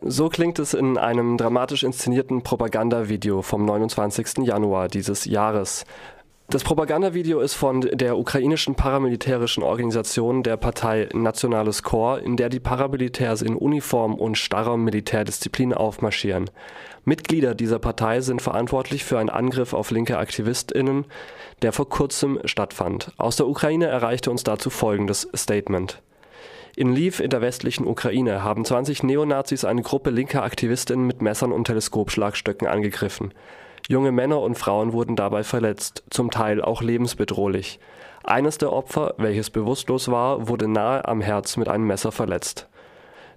So klingt es in einem dramatisch inszenierten Propagandavideo vom 29. Januar dieses Jahres. Das Propagandavideo ist von der ukrainischen paramilitärischen Organisation der Partei Nationales Korps, in der die Paramilitärs in Uniform und starrer Militärdisziplin aufmarschieren. Mitglieder dieser Partei sind verantwortlich für einen Angriff auf linke AktivistInnen, der vor kurzem stattfand. Aus der Ukraine erreichte uns dazu folgendes Statement. In Lviv in der westlichen Ukraine haben 20 Neonazis eine Gruppe linker Aktivistinnen mit Messern und Teleskopschlagstöcken angegriffen. Junge Männer und Frauen wurden dabei verletzt, zum Teil auch lebensbedrohlich. Eines der Opfer, welches bewusstlos war, wurde nahe am Herz mit einem Messer verletzt.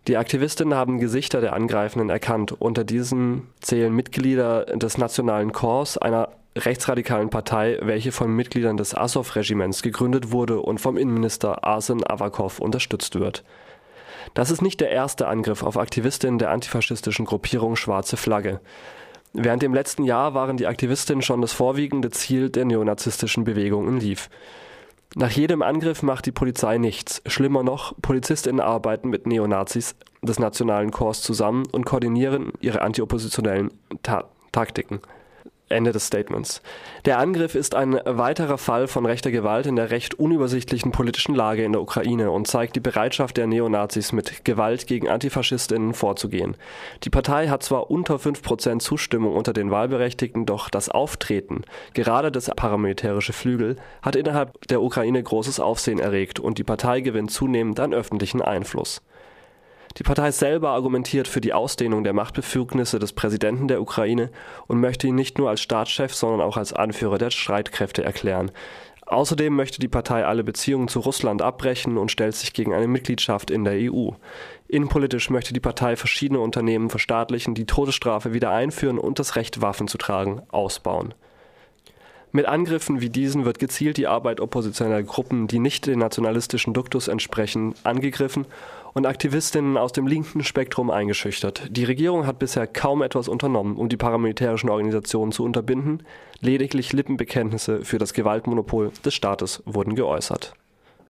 Die Aktivistinnen haben Gesichter der Angreifenden erkannt. Unter diesen zählen Mitglieder des Nationalen Korps, einer rechtsradikalen Partei, welche von Mitgliedern des Azov-Regiments gegründet wurde und vom Innenminister Arsen Avakov unterstützt wird. Das ist nicht der erste Angriff auf Aktivistinnen der antifaschistischen Gruppierung Schwarze Flagge. Während dem letzten Jahr waren die Aktivistinnen schon das vorwiegende Ziel der neonazistischen Bewegung in Lviv. Nach jedem Angriff macht die Polizei nichts. Schlimmer noch, Polizistinnen arbeiten mit Neonazis des Nationalen Korps zusammen und koordinieren ihre antioppositionellen Ta Taktiken. Ende des Statements. Der Angriff ist ein weiterer Fall von rechter Gewalt in der recht unübersichtlichen politischen Lage in der Ukraine und zeigt die Bereitschaft der Neonazis, mit Gewalt gegen Antifaschistinnen vorzugehen. Die Partei hat zwar unter 5% Zustimmung unter den Wahlberechtigten, doch das Auftreten, gerade des paramilitärische Flügel, hat innerhalb der Ukraine großes Aufsehen erregt und die Partei gewinnt zunehmend an öffentlichen Einfluss. Die Partei selber argumentiert für die Ausdehnung der Machtbefugnisse des Präsidenten der Ukraine und möchte ihn nicht nur als Staatschef, sondern auch als Anführer der Streitkräfte erklären. Außerdem möchte die Partei alle Beziehungen zu Russland abbrechen und stellt sich gegen eine Mitgliedschaft in der EU. Innenpolitisch möchte die Partei verschiedene Unternehmen verstaatlichen, die Todesstrafe wieder einführen und das Recht, Waffen zu tragen, ausbauen. Mit Angriffen wie diesen wird gezielt die Arbeit oppositioneller Gruppen, die nicht den nationalistischen Duktus entsprechen, angegriffen und Aktivistinnen aus dem linken Spektrum eingeschüchtert. Die Regierung hat bisher kaum etwas unternommen, um die paramilitärischen Organisationen zu unterbinden. Lediglich Lippenbekenntnisse für das Gewaltmonopol des Staates wurden geäußert.